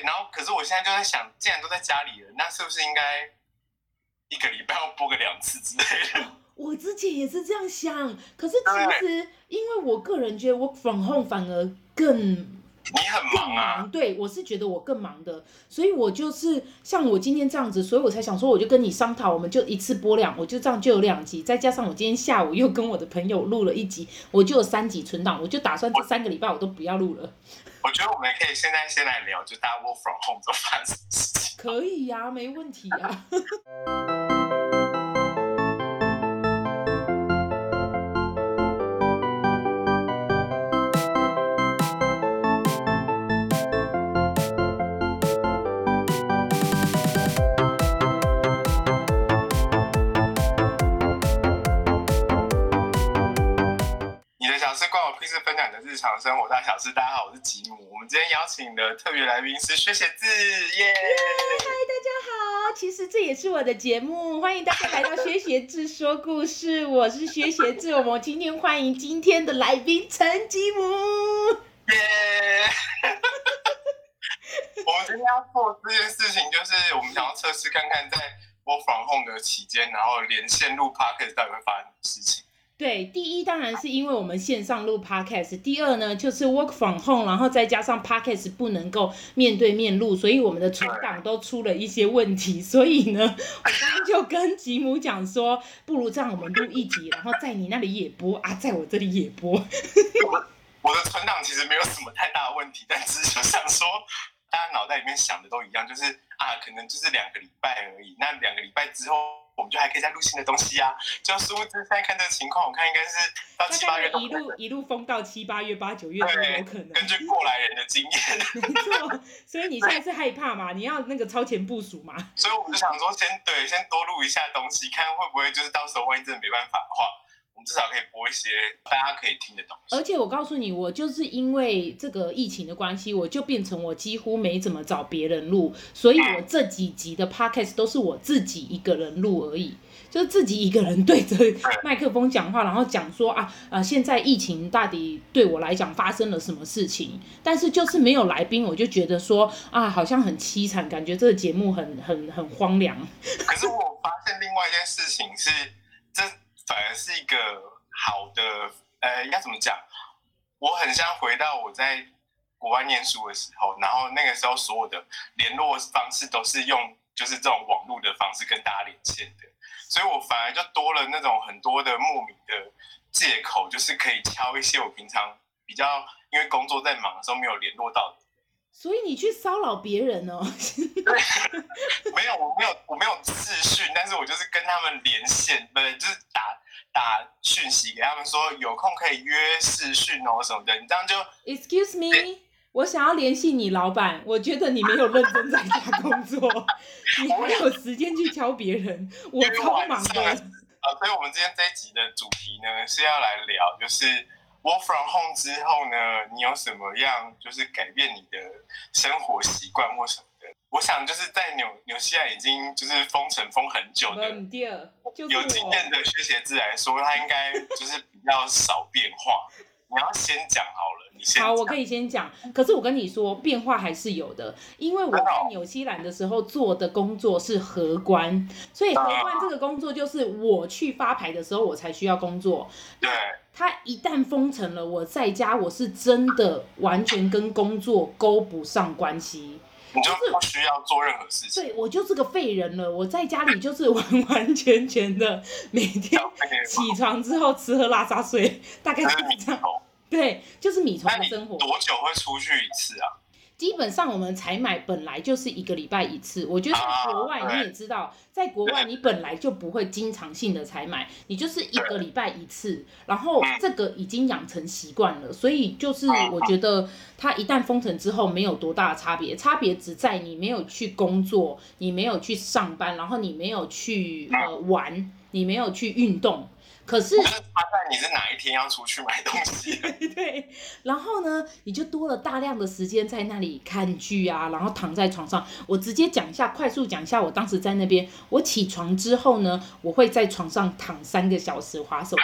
然后可是我现在就在想，既然都在家里了，那是不是应该一个礼拜要播个两次之类的？我之前也是这样想，可是其实因为我个人觉得 work from home 反而更。你很忙啊？忙，对，我是觉得我更忙的，所以我就是像我今天这样子，所以我才想说，我就跟你商讨，我们就一次播两，我就这样就有两集，再加上我今天下午又跟我的朋友录了一集，我就有三集存档，我就打算这三个礼拜我都不要录了。我觉得我们可以现在先来聊，就大家 work from home 做饭事情。可以呀、啊，没问题呀、啊。日常生活大小事。大家好，我是吉姆。我们今天邀请的特别来宾是薛协志，耶！嗨，大家好。其实这也是我的节目，欢迎大家来到薛协志说故事。我是薛协志，我们今天欢迎今天的来宾陈吉姆，耶！我们今天要做这件事情，就是我们想要测试看看，在 work from home 的期间，然后连线录 podcast 到底会发生什么事情。对，第一当然是因为我们线上录 podcast，第二呢就是 work from home，然后再加上 podcast 不能够面对面录，所以我们的存档都出了一些问题。所以呢，我刚刚就跟吉姆讲说，不如这样，我们录一集，然后在你那里也播啊，在我这里也播。我我的存档其实没有什么太大的问题，但只是想说，大家脑袋里面想的都一样，就是啊，可能就是两个礼拜而已。那两个礼拜之后。我们就还可以再录新的东西呀、啊，就殊不知现在看这个情况，我看应该是到七八月一路一路封到七八月八九月都有可能。根据过来人的经验，没错。所以你现在是害怕嘛？你要那个超前部署嘛？所以我们就想说先，先对，先多录一下东西，看会不会就是到时候万一真的没办法的话。至少可以播一些大家可以听的东西。而且我告诉你，我就是因为这个疫情的关系，我就变成我几乎没怎么找别人录，所以我这几集的 podcast 都是我自己一个人录而已，就是自己一个人对着麦克风讲话，然后讲说啊啊、呃，现在疫情到底对我来讲发生了什么事情？但是就是没有来宾，我就觉得说啊，好像很凄惨，感觉这个节目很很很荒凉。可是我发现另外一件事情是这。反而是一个好的，呃，要怎么讲？我很像回到我在国外念书的时候，然后那个时候所有的联络方式都是用就是这种网络的方式跟大家连线的，所以我反而就多了那种很多的莫名的借口，就是可以敲一些我平常比较因为工作在忙的时候没有联络到的。所以你去骚扰别人哦？对，没有，我没有，我没有自讯，但是我就是跟他们连线，不对，就是打打讯息给他们说有空可以约视讯哦什么的，你这样就。Excuse me，我想要联系你老板，我觉得你没有认真在家工作，你还有时间去敲别人，我超忙的。啊，所以我们今天这一集的主题呢是要来聊，就是。Work from home 之后呢，你有什么样就是改变你的生活习惯或什么的？我想就是在纽纽西兰已经就是封城封很久的，有经验的学写字来说，他应该就是比较少变化。你要先讲好了。你先好，我可以先讲。可是我跟你说，变化还是有的，因为我在纽西兰的时候做的工作是荷官，所以荷官这个工作就是我去发牌的时候我才需要工作。对。他一旦封城了，我在家我是真的完全跟工作勾不上关系，你就不需要做任何事情。对，我就是个废人了。我在家里就是完 完全全的每天起床之后吃喝拉撒睡，大概是这样。对，就是米虫的生活。多久会出去一次啊？基本上我们采买本来就是一个礼拜一次。我觉得在国外你也知道，啊、在国外你本来就不会经常性的采买，你就是一个礼拜一次。然后这个已经养成习惯了，所以就是我觉得它一旦封城之后没有多大的差别，差别只在你没有去工作，你没有去上班，然后你没有去呃玩，你没有去运动。可是，他在你是哪一天要出去买东西？对，然后呢，你就多了大量的时间在那里看剧啊，然后躺在床上。我直接讲一下，快速讲一下，我当时在那边，我起床之后呢，我会在床上躺三个小时划手机。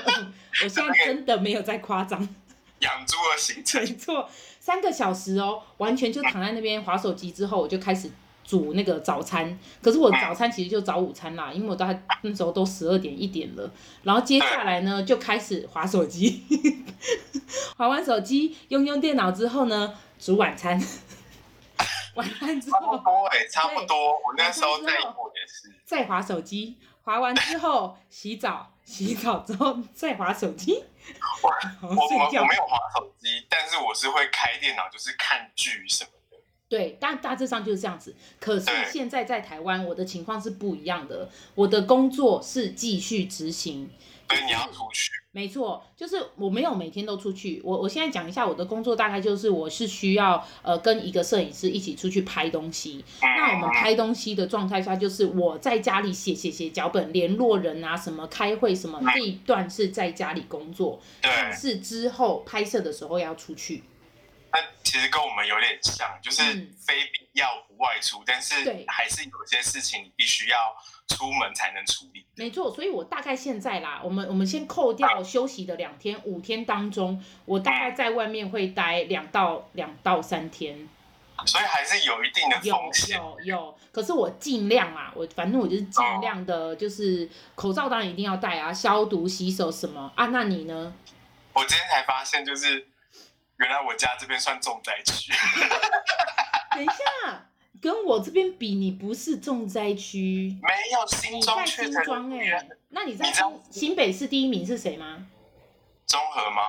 我现在真的没有在夸张，养猪的行程。没错。三个小时哦，完全就躺在那边划手机，之后我就开始煮那个早餐。可是我早餐其实就早午餐啦，因为我大概那时候都十二点一点了。然后接下来呢，就开始划手机，划完手机，用用电脑之后呢，煮晚餐。晚餐之后，差不多哎、欸，差不多。我那时候在英国也是。再划手机，划完之后洗澡，洗澡之后再划手机。我我我我没有划手机，但是我是会开电脑，就是看剧什么的。对，大大致上就是这样子。可是现在在台湾，我的情况是不一样的。我的工作是继续执行。所以你要出去。没错，就是我没有每天都出去。我我现在讲一下我的工作，大概就是我是需要呃跟一个摄影师一起出去拍东西。那我们拍东西的状态下，就是我在家里写写写脚本，联络人啊什么，开会什么，这一段是在家里工作。但是之后拍摄的时候要出去。那其实跟我们有点像，就是非必要不外出，嗯、但是还是有些事情你必须要出门才能处理。没错，所以我大概现在啦，我们我们先扣掉休息的两天，五天当中，我大概在外面会待两到两到三天。所以还是有一定的风险。有有有，可是我尽量啊，我反正我就是尽量的，就是口罩当然一定要戴啊，消毒、洗手什么啊。那你呢？我今天才发现，就是。原来我家这边算重灾区。等一下，跟我这边比，你不是重灾区。没有新庄，新庄哎、欸？那你在新新北市第一名是谁吗？中和吗？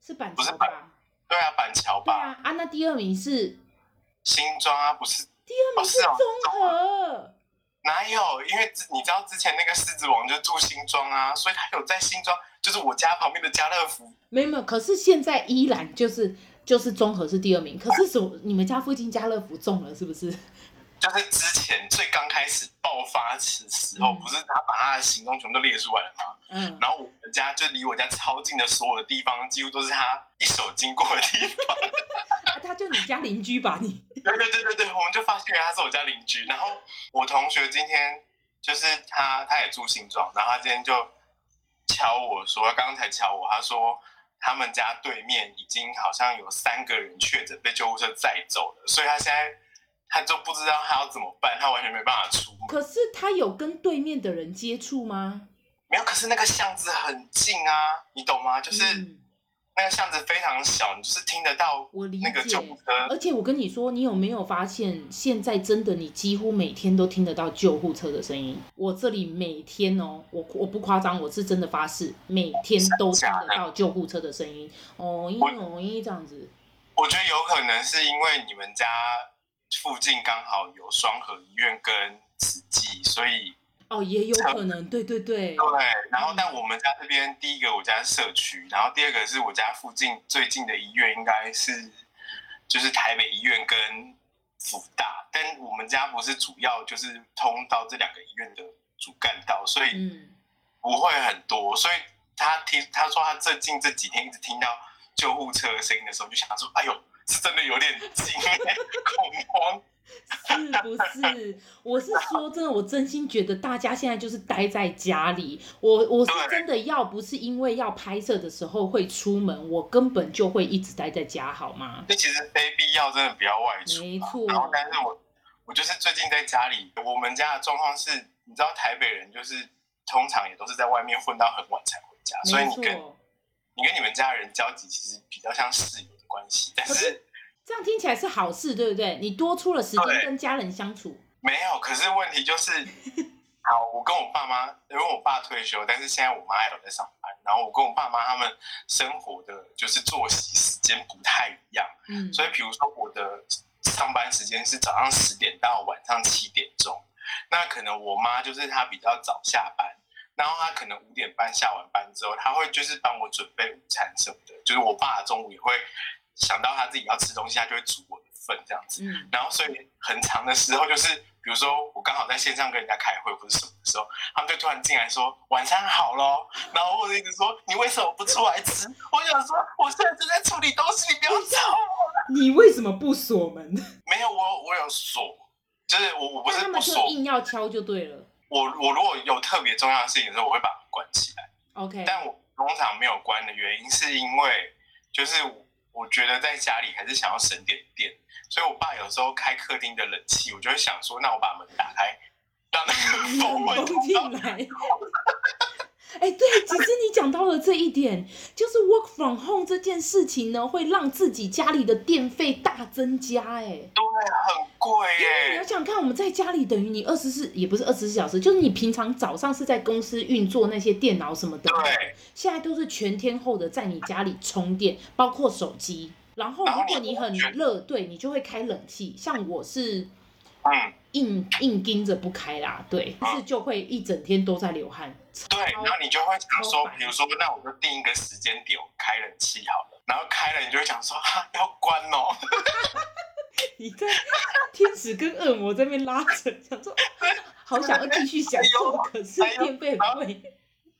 是板桥吧？对啊，板桥吧。对啊，啊，那第二名是新庄啊，不是？第二名是中和。哦、哪有？因为你知道之前那个狮子王就住新庄啊，所以他有在新庄。就是我家旁边的家乐福，没有没有，可是现在依然就是就是综合是第二名，可是什么？你们家附近家乐福中了是不是？就是之前最刚开始爆发时时候，嗯、不是他把他的行踪全部都列出来了吗？嗯，然后我们家就离我家超近的所有的地方，几乎都是他一手经过的地方。啊、他就你家邻居吧？你？对对对对对，我们就发现他是我家邻居。然后我同学今天就是他，他也住新庄，然后他今天就。敲我说，刚刚才敲我，他说他们家对面已经好像有三个人确诊，被救护车载走了，所以他现在他就不知道他要怎么办，他完全没办法出门。可是他有跟对面的人接触吗？没有，可是那个巷子很近啊，你懂吗？就是。嗯那个巷子非常小，你就是听得到那个救护车。而且我跟你说，你有没有发现，现在真的你几乎每天都听得到救护车的声音？我这里每天哦，我我不夸张，我是真的发誓，每天都听得到救护车的声音。哦咦哦咦这样子。我觉得有可能是因为你们家附近刚好有双河医院跟慈济，所以。哦，也有可能，对对对。对，然后但我们家这边，第一个我家是社区，然后第二个是我家附近最近的医院应该是就是台北医院跟福大，但我们家不是主要就是通到这两个医院的主干道，所以不会很多。所以他听他说他最近这几天一直听到救护车的声音的时候，就想说，哎呦，是真的有点惊 恐慌。是不是？我是说真的，我真心觉得大家现在就是待在家里。我我是真的要不是因为要拍摄的时候会出门，我根本就会一直待在家，好吗？那其实非必要，真的不要外出。没错。然后，但是我我就是最近在家里，我们家的状况是，你知道台北人就是通常也都是在外面混到很晚才回家，所以你跟你跟你们家人交集其实比较像室友的关系，但是。这样听起来是好事，对不对？你多出了时间跟家人相处。没有，可是问题就是，好，我跟我爸妈，因为我爸退休，但是现在我妈还有在上班。然后我跟我爸妈他们生活的就是作息时间不太一样。嗯。所以，比如说我的上班时间是早上十点到晚上七点钟，那可能我妈就是她比较早下班，然后她可能五点半下完班之后，她会就是帮我准备午餐什么的。就是我爸中午也会。想到他自己要吃东西，他就会煮我的份这样子。嗯，然后所以很长的时候，就是比如说我刚好在线上跟人家开会或者什么的时候，他们就突然进来说晚餐好咯，然后或者一直说你为什么不出来吃？我想说我现在正在处理东西，你不要吵我。你为什么不锁门？没有，我我有锁，就是我我不是不锁，硬要敲就对了。我我如果有特别重要的事情的时候，我会把门关起来。OK，但我通常没有关的原因是因为就是。我觉得在家里还是想要省点电，所以我爸有时候开客厅的冷气，我就会想说，那我把门打开，让那个风进来。哎，对，其实你讲到了这一点，就是 work from home 这件事情呢，会让自己家里的电费大增加，哎，对，很贵耶。你要想看，我们在家里等于你二十四，也不是二十四小时，就是你平常早上是在公司运作那些电脑什么的，对，现在都是全天候的在你家里充电，包括手机。然后如果你很热，对，你就会开冷气。像我是。嗯，硬硬盯着不开啦，对，但是就会一整天都在流汗。对，然后你就会想说，比如说，那我就定一个时间点开冷气好了，然后开了，你就会想说，哈，要关哦。你在天使跟恶魔这边拉扯，想说，好想要继续享受，可是电费很贵。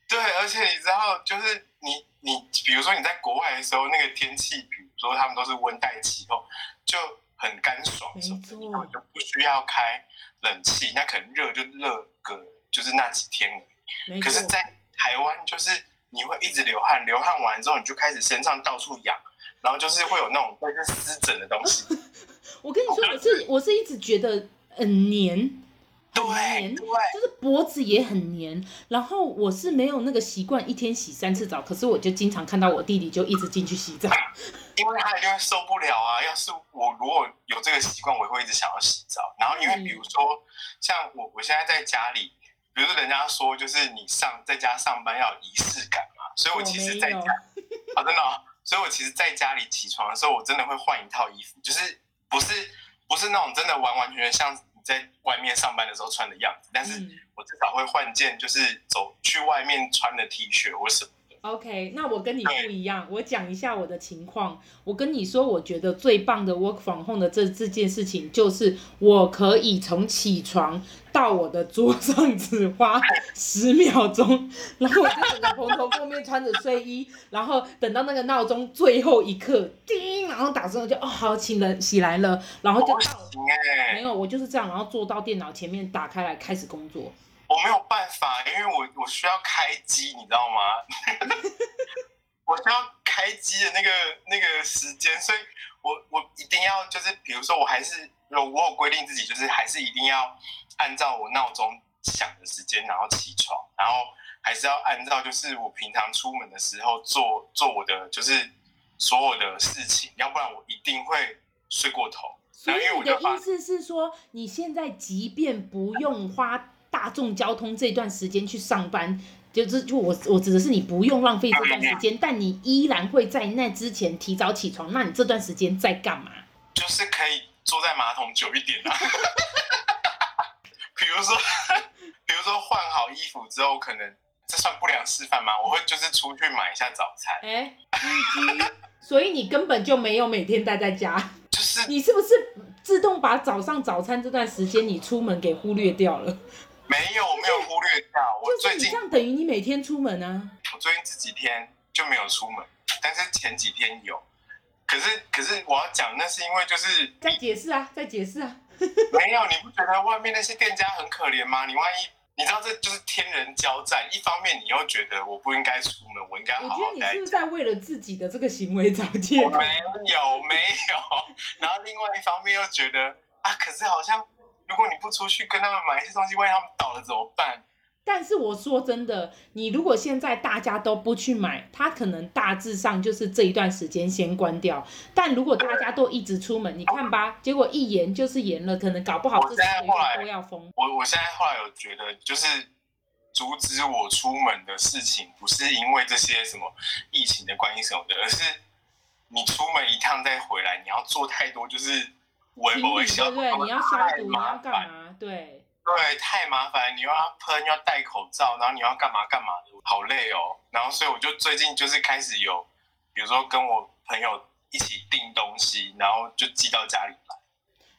对，而且你知道，就是你你，比如说你在国外的时候，那个天气，比如说他们都是温带气候，就。很干爽，没错，根本就不需要开冷气，那可能热就热个就是那几天而已。可是，在台湾就是你会一直流汗，流汗完之后你就开始身上到处痒，然后就是会有那种类似湿疹的东西。我跟你说，我是我是一直觉得很黏。对，就是脖子也很黏，然后我是没有那个习惯一天洗三次澡，可是我就经常看到我弟弟就一直进去洗澡，因为他一定会受不了啊。要是我如果有这个习惯，我会一直想要洗澡。然后因为比如说像我，我现在在家里，比如说人家说就是你上在家上班要有仪式感嘛，所以我其实在家，啊真的，所以我其实在家里起床的时候，我真的会换一套衣服，就是不是不是那种真的完完全全像。在外面上班的时候穿的样子，但是我至少会换件，就是走去外面穿的 T 恤或什么的。OK，那我跟你不一样，我讲一下我的情况。我跟你说，我觉得最棒的 work from home 的这这件事情，就是我可以从起床。到我的桌上只花十秒钟，然后我就整个蓬头垢面穿着睡衣，然后等到那个闹钟最后一刻叮，然后打声就哦好，请人起来了，然后就到了。没有，我就是这样，然后坐到电脑前面打开来开始工作。我没有办法，因为我我需要开机，你知道吗？我需要开机的那个那个时间，所以我我一定要就是比如说我还是有我有规定自己，就是还是一定要。按照我闹钟响的时间，然后起床，然后还是要按照就是我平常出门的时候做做我的就是所有的事情，要不然我一定会睡过头。所以你的意思是说，你现在即便不用花大众交通这段时间去上班，就是就我我指的是你不用浪费这段时间，嗯，但你依然会在那之前提早起床。那你这段时间在干嘛？就是可以坐在马桶久一点啊。比如说，比如说换好衣服之后，可能这算不良示范吗？我会就是出去买一下早餐。哎、欸，所以你根本就没有每天待在家。就是你是不是自动把早上早餐这段时间你出门给忽略掉了？没有，没有忽略掉。我最近这样等于你每天出门啊？我最近这几天就没有出门，但是前几天有。可是，可是我要讲，那是因为就是在解释啊，在解释啊。没有，你不觉得外面那些店家很可怜吗？你万一你知道这就是天人交战，一方面你又觉得我不应该出门，我应该好好待。我觉得你是不是在为了自己的这个行为找借口？没有，没有。然后另外一方面又觉得啊，可是好像如果你不出去跟他们买一些东西，万一他们倒了怎么办？但是我说真的，你如果现在大家都不去买，它可能大致上就是这一段时间先关掉。但如果大家都一直出门，你看吧，结果一延就是延了，可能搞不好这几个月都要封。我我现在后来有觉得，就是阻止我出门的事情，不是因为这些什么疫情的关系什么的，而是你出门一趟再回来，你要做太多，就是微博微笑，对对，你要消毒，你要干嘛？对。对，太麻烦，你又要喷，又要戴口罩，然后你要干嘛干嘛的，好累哦。然后所以我就最近就是开始有，比如说跟我朋友一起订东西，然后就寄到家里来。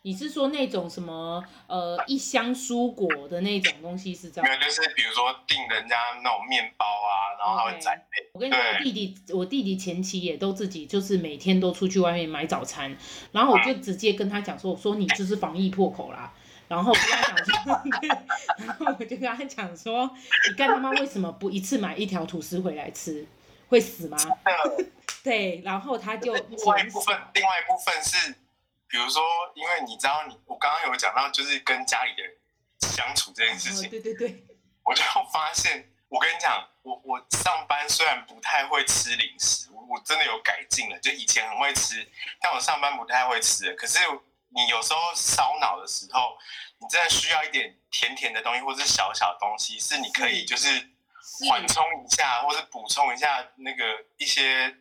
你是说那种什么呃一箱蔬果的那种东西是这样？没有，就是比如说订人家那种面包啊，然后他会宅配。Okay. 我跟你说，我弟弟，我弟弟前期也都自己就是每天都出去外面买早餐，然后我就直接跟他讲说，我说你就是防疫破口啦。然后我跟他讲说，然后我就跟他讲说，你干他妈为什么不一次买一条吐司回来吃？会死吗？的 对，然后他就另外一部分，另外一部分是，比如说，因为你知道你，我刚刚有讲到，就是跟家里的人相处这件事情，哦、对对对，我就发现，我跟你讲，我我上班虽然不太会吃零食，我我真的有改进了，就以前很会吃，但我上班不太会吃，可是你有时候烧脑的时候，你真的需要一点甜甜的东西，或是小小的东西，是你可以就是缓冲一下，或是补充一下那个一些，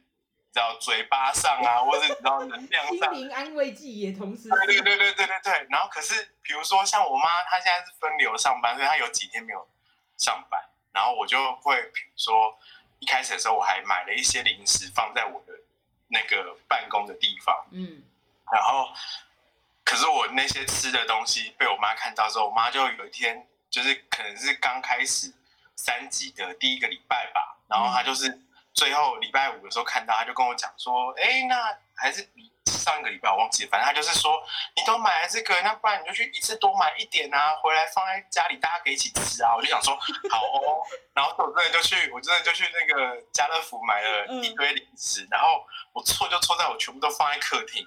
知道嘴巴上啊，或者你知道能量上，心灵安慰剂也同时。对对对对对对对。然后可是，比如说像我妈，她现在是分流上班，所以她有几天没有上班，然后我就会，比如说一开始的时候，我还买了一些零食放在我的那个办公的地方，嗯，然后。可是我那些吃的东西被我妈看到之后，我妈就有一天就是可能是刚开始三级的第一个礼拜吧，然后她就是最后礼拜五的时候看到，他就跟我讲说：“哎，那还是上一个礼拜我忘记了，反正他就是说你都买了这个，那不然你就去一次多买一点啊，回来放在家里大家可以一起吃啊。”我就想说好哦，然后我真的就去，我真的就去那个家乐福买了一堆零食，然后我错就错在我全部都放在客厅，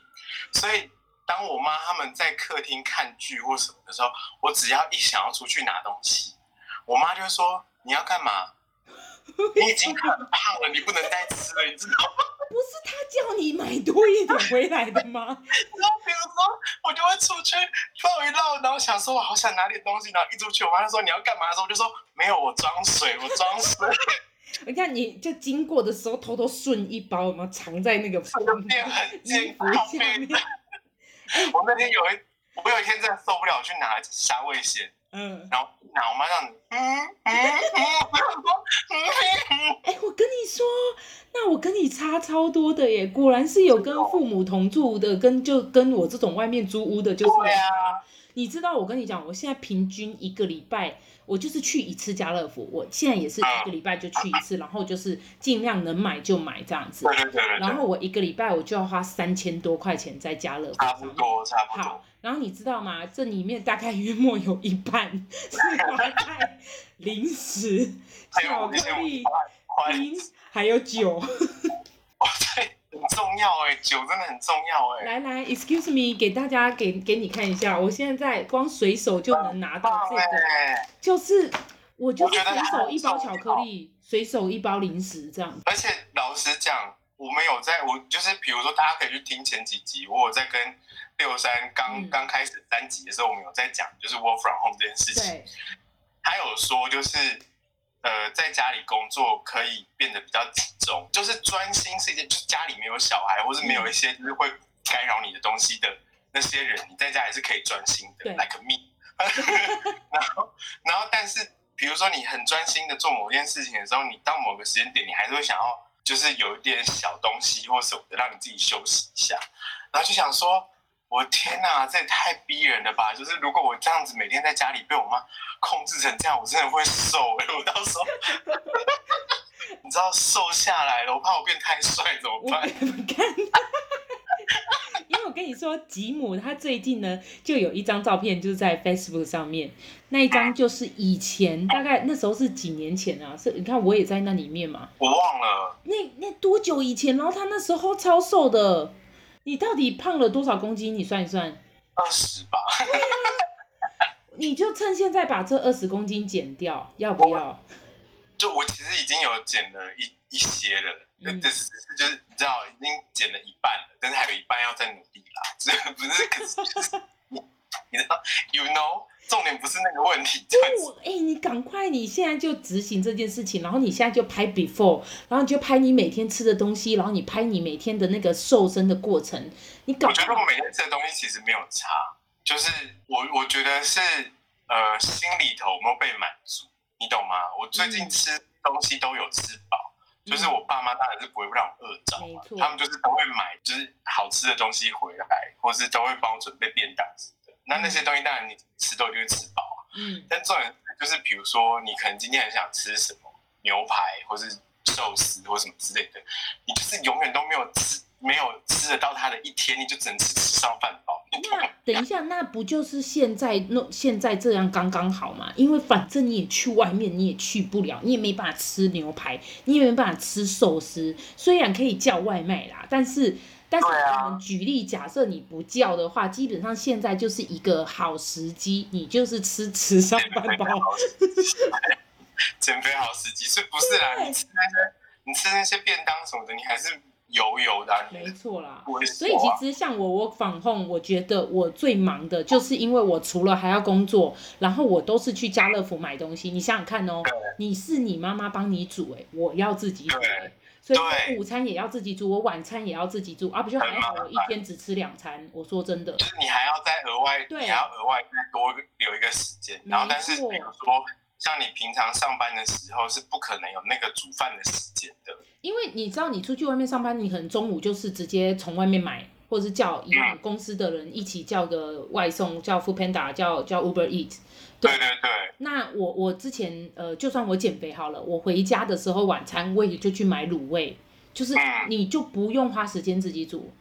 所以。当我妈他们在客厅看剧或什么的时候，我只要一想要出去拿东西，我妈就会说：“你要干嘛？你已经很胖了，你不能再吃了，你知道吗？” 不是他叫你买多一点回来的吗？然后比如说我就会出去绕一绕，然后想说我好想拿点东西，然后一出去，我妈就说：“你要干嘛？”的时候，我就说：“没有，我装水，我装水。”你看，你就经过的时候偷偷顺一包，有没有藏在那个衣服下面？我那天有一，我有一天真的受不了，去拿虾味先，嗯，然后拿我妈这样子，嗯嗯嗯，哎，我跟你说，那我跟你差超多的耶，果然是有跟父母同住的，跟就跟我这种外面租屋的，就是你知道，我跟你讲，我现在平均一个礼拜。我就是去一次家乐福，我现在也是一个礼拜就去一次，然后就是尽量能买就买这样子。然后我一个礼拜我就要花三千多块钱在家乐福。差不多，差不多。好，然后你知道吗？这里面大概约莫有一半 是花在零食、巧克力、冰，还有酒。很重要哎，酒真的很重要哎。来来，excuse me，给大家给给你看一下，我现在光随手就能拿到这个，就是我就是随手一包巧克力，随手一包零食这样。而且老实讲，我们有在，我就是比如说，大家可以去听前几集，我有在跟六三刚刚开始三集的时候，我们有在讲，就是 work from home 这件事情。他有说就是。呃，在家里工作可以变得比较集中，就是专心是一件，就是家里没有小孩，或是没有一些就是会干扰你的东西的那些人，你在家也是可以专心的，like me。然后，然后，但是，比如说你很专心的做某件事情的时候，你到某个时间点，你还是会想要，就是有一点小东西或什么的，让你自己休息一下，然后就想说。我天哪，这也太逼人了吧！就是如果我这样子每天在家里被我妈控制成这样，我真的会瘦哎！我到时候，你知道瘦下来了，我怕我变太帅怎么办？因为我跟你说，吉姆他最近呢就有一张照片，就是在 Facebook 上面，那一张就是以前大概那时候是几年前啊，是你看我也在那里面嘛，我忘了那那多久以前，然后他那时候超瘦的。你到底胖了多少公斤？你算一算，二十吧。你就趁现在把这二十公斤减掉，要不要？就我其实已经有减了一一些了，嗯、就是就是你知道，已经减了一半了，但是还有一半要再努力啦。这不是你你知道，you know。重点不是那个问题。不，哎、欸，你赶快，你现在就执行这件事情，然后你现在就拍 before，然后你就拍你每天吃的东西，然后你拍你每天的那个瘦身的过程。你搞，我觉得我每天吃的东西其实没有差，就是我我觉得是呃心里头有没有被满足，你懂吗？我最近吃东西都有吃饱，嗯、就是我爸妈当然是不会让我饿着嘛，错他们就是都会买就是好吃的东西回来，或是都会帮我准备便当。那那些东西当然你吃都一定会吃饱啊，嗯，但重点就是比如说你可能今天很想吃什么牛排或是寿司或什么之类的，你就是永远都没有吃没有吃得到它的一天，你就只能吃吃上饭饱，那等一下，那不就是现在那现在这样刚刚好吗？因为反正你也去外面，你也去不了，你也没办法吃牛排，你也没办法吃寿司。虽然可以叫外卖啦，但是但是我们举例，假设你不叫的话，基本上现在就是一个好时机，你就是吃吃上班包。减肥好时机，是不是啦？你吃那些你吃那些便当什么的，你还是。油油的，没错啦。所以其实像我，我访控，我觉得我最忙的就是因为我除了还要工作，然后我都是去家乐福买东西。你想想看哦，你是你妈妈帮你煮，哎，我要自己煮，所以我午餐也要自己煮，我晚餐也要自己煮，啊，不就还好？我一天只吃两餐。我说真的，就是你还要再额外，对，你还要额外再多留一个时间，然后但是比如说。像你平常上班的时候是不可能有那个煮饭的时间的，因为你知道你出去外面上班，你可能中午就是直接从外面买，或者是叫一样公司的人一起叫个外送，叫 Foodpanda，叫叫 Uber Eat。对对对。那我我之前呃，就算我减肥好了，我回家的时候晚餐我也就去买卤味，就是你就不用花时间自己煮。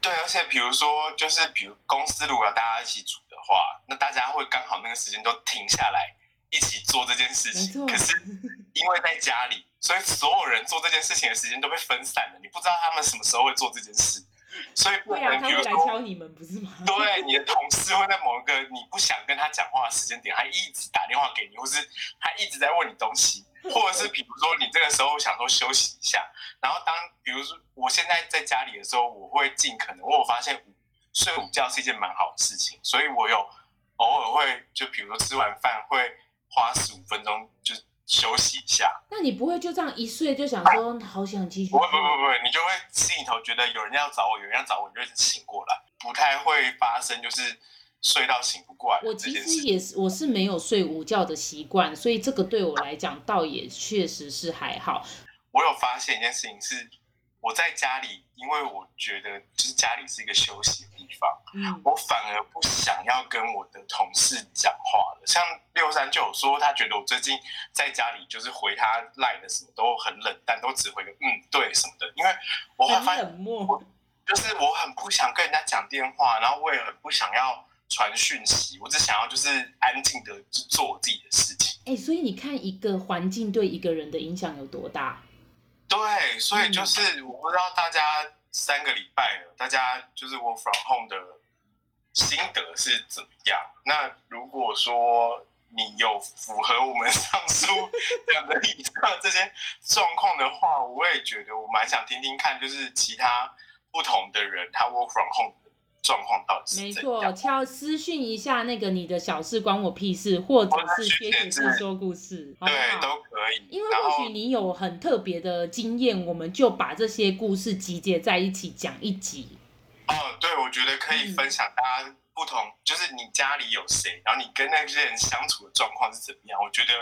对，而且比如说就是比如公司如果要大家一起煮的话，那大家会刚好那个时间都停下来。一起做这件事情，可是因为在家里，所以所有人做这件事情的时间都被分散了。你不知道他们什么时候会做这件事，所以不能比如说，来敲你们不是吗？对，你的同事会在某一个你不想跟他讲话的时间点，他一直打电话给你，或是他一直在问你东西，或者是比如说你这个时候想说休息一下，然后当比如说我现在在家里的时候，我会尽可能，我发现午睡午觉是一件蛮好的事情，所以我有偶尔会就比如说吃完饭会。花十五分钟就休息一下，那你不会就这样一睡就想说好想继续？不会不会不会，你就会心里头觉得有人要找我，有人要找我，你就醒过来，不太会发生就是睡到醒不过来。我其实也是，我是没有睡午觉的习惯，所以这个对我来讲倒也确实是还好。我有发现一件事情是。我在家里，因为我觉得就是家里是一个休息的地方，嗯，我反而不想要跟我的同事讲话了。像六三就有说，他觉得我最近在家里就是回他赖的什么都很冷淡，都只回个嗯对什么的。因为我很冷漠，就是我很不想跟人家讲电话，然后我也很不想要传讯息，我只想要就是安静的做我自己的事情。哎、欸，所以你看一个环境对一个人的影响有多大？对，所以就是我不知道大家三个礼拜了，大家就是 work from home 的心得是怎么样？那如果说你有符合我们上述两个以上这些状况的话，我也觉得我蛮想听听看，就是其他不同的人他 work from home。状况到底是没错，敲私讯一下那个你的小事关我屁事，或者是学姐是说故事，对，都可以。因为或许你有很特别的经验，我们就把这些故事集结在一起讲一集。哦，对，我觉得可以分享大家不同，嗯、就是你家里有谁，然后你跟那些人相处的状况是怎么样，我觉得。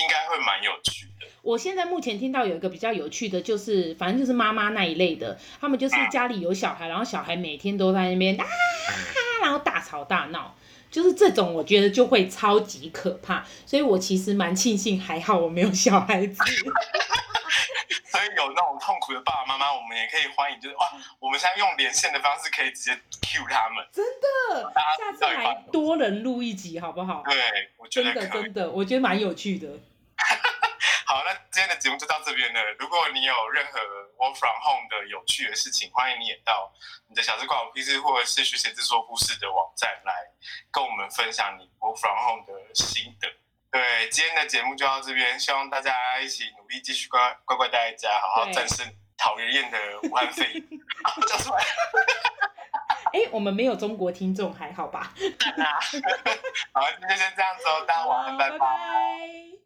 应该会蛮有趣的。我现在目前听到有一个比较有趣的，就是反正就是妈妈那一类的，他们就是家里有小孩，然后小孩每天都在那边啊，然后大吵大闹，就是这种，我觉得就会超级可怕。所以我其实蛮庆幸，还好我没有小孩子。那种痛苦的爸爸妈妈，我们也可以欢迎，就是哇，我们现在用连线的方式可以直接 cue 他们。真的，下次还多人录一集好不好？对，我觉得真的真的，我觉得蛮有趣的。好，那今天的节目就到这边了。如果你有任何 work from home 的有趣的事情，欢迎你也到你的小事关我屁事，或者是学写字说故事的网站来跟我们分享你 work from home 的心得。对，今天的节目就到这边，希望大家一起努力，继续乖乖乖待在家，好好战胜讨人厌的武汉肺炎。讲出来。哎、欸，我们没有中国听众，还好吧？好，今天先这样子哦，大家晚安，拜拜。